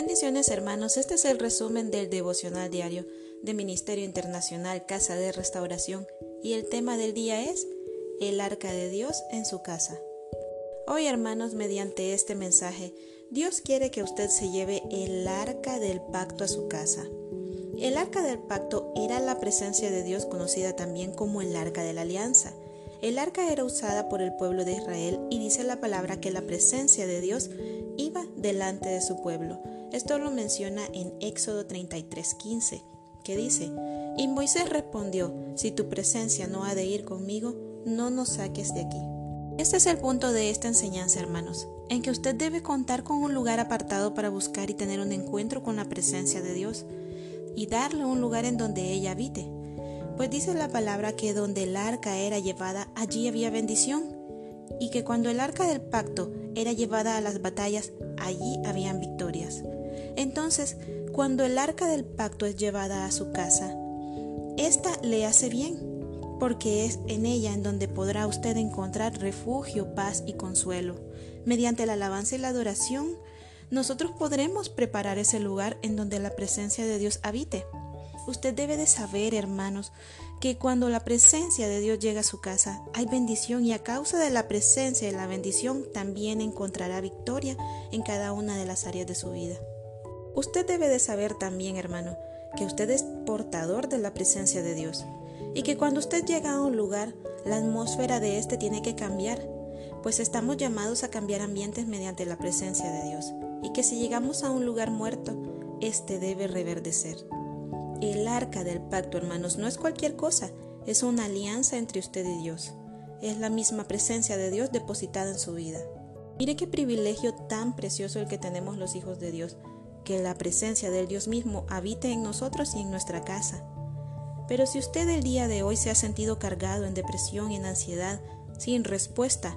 Bendiciones hermanos, este es el resumen del devocional diario de Ministerio Internacional Casa de Restauración y el tema del día es el arca de Dios en su casa. Hoy hermanos, mediante este mensaje, Dios quiere que usted se lleve el arca del pacto a su casa. El arca del pacto era la presencia de Dios conocida también como el arca de la alianza. El arca era usada por el pueblo de Israel y dice la palabra que la presencia de Dios iba delante de su pueblo. Esto lo menciona en Éxodo 33:15, que dice, Y Moisés respondió, Si tu presencia no ha de ir conmigo, no nos saques de aquí. Este es el punto de esta enseñanza, hermanos, en que usted debe contar con un lugar apartado para buscar y tener un encuentro con la presencia de Dios y darle un lugar en donde ella habite. Pues dice la palabra que donde el arca era llevada, allí había bendición, y que cuando el arca del pacto era llevada a las batallas, allí habían victorias. Entonces, cuando el arca del pacto es llevada a su casa, esta le hace bien, porque es en ella en donde podrá usted encontrar refugio, paz y consuelo. Mediante la alabanza y la adoración, nosotros podremos preparar ese lugar en donde la presencia de Dios habite. Usted debe de saber, hermanos, que cuando la presencia de Dios llega a su casa, hay bendición y a causa de la presencia y la bendición también encontrará victoria en cada una de las áreas de su vida. Usted debe de saber también, hermano, que usted es portador de la presencia de Dios y que cuando usted llega a un lugar, la atmósfera de éste tiene que cambiar, pues estamos llamados a cambiar ambientes mediante la presencia de Dios y que si llegamos a un lugar muerto, éste debe reverdecer. El arca del pacto, hermanos, no es cualquier cosa, es una alianza entre usted y Dios. Es la misma presencia de Dios depositada en su vida. Mire qué privilegio tan precioso el que tenemos los hijos de Dios, que la presencia del Dios mismo habite en nosotros y en nuestra casa. Pero si usted el día de hoy se ha sentido cargado en depresión en ansiedad, sin respuesta,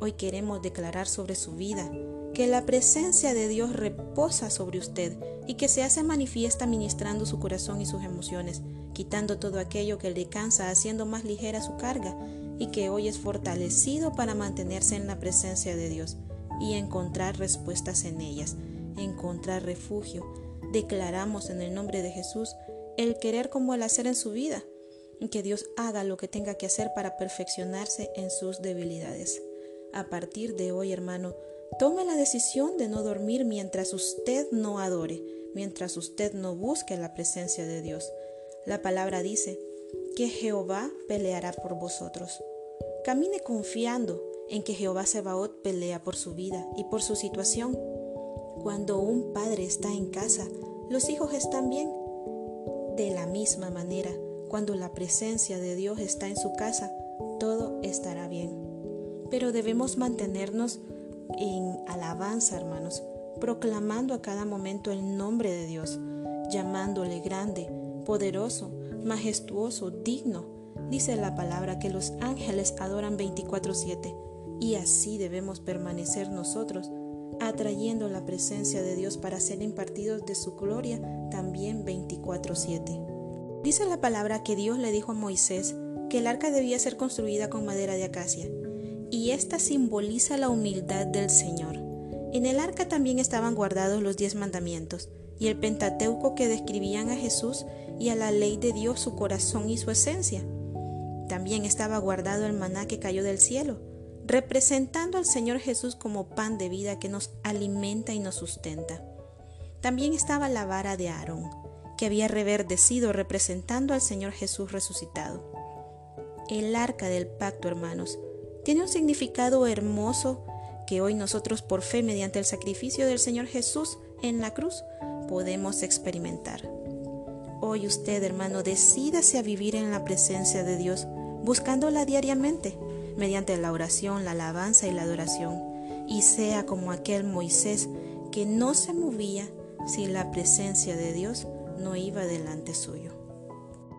hoy queremos declarar sobre su vida que la presencia de Dios reposa sobre usted y que se hace manifiesta ministrando su corazón y sus emociones, quitando todo aquello que le cansa, haciendo más ligera su carga, y que hoy es fortalecido para mantenerse en la presencia de Dios y encontrar respuestas en ellas, encontrar refugio. Declaramos en el nombre de Jesús el querer como el hacer en su vida, y que Dios haga lo que tenga que hacer para perfeccionarse en sus debilidades. A partir de hoy, hermano, Tome la decisión de no dormir mientras usted no adore, mientras usted no busque la presencia de Dios. La palabra dice que Jehová peleará por vosotros. Camine confiando en que Jehová Sebaot pelea por su vida y por su situación. Cuando un padre está en casa, los hijos están bien. De la misma manera, cuando la presencia de Dios está en su casa, todo estará bien. Pero debemos mantenernos en alabanza, hermanos, proclamando a cada momento el nombre de Dios, llamándole grande, poderoso, majestuoso, digno. Dice la palabra que los ángeles adoran 24/7 y así debemos permanecer nosotros, atrayendo la presencia de Dios para ser impartidos de su gloria también 24/7. Dice la palabra que Dios le dijo a Moisés que el arca debía ser construida con madera de acacia y esta simboliza la humildad del Señor. En el arca también estaban guardados los diez mandamientos y el Pentateuco que describían a Jesús y a la ley de Dios su corazón y su esencia. También estaba guardado el maná que cayó del cielo, representando al Señor Jesús como pan de vida que nos alimenta y nos sustenta. También estaba la vara de Aarón, que había reverdecido representando al Señor Jesús resucitado. El arca del pacto, hermanos, tiene un significado hermoso que hoy nosotros por fe mediante el sacrificio del Señor Jesús en la cruz podemos experimentar. Hoy usted, hermano, decídase a vivir en la presencia de Dios, buscándola diariamente, mediante la oración, la alabanza y la adoración, y sea como aquel Moisés que no se movía si la presencia de Dios no iba delante suyo.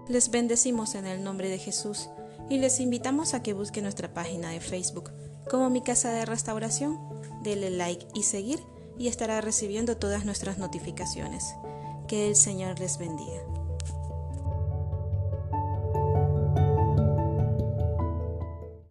Les bendecimos en el nombre de Jesús y les invitamos a que busquen nuestra página de Facebook como Mi Casa de Restauración. Dele like y seguir y estará recibiendo todas nuestras notificaciones. Que el Señor les bendiga.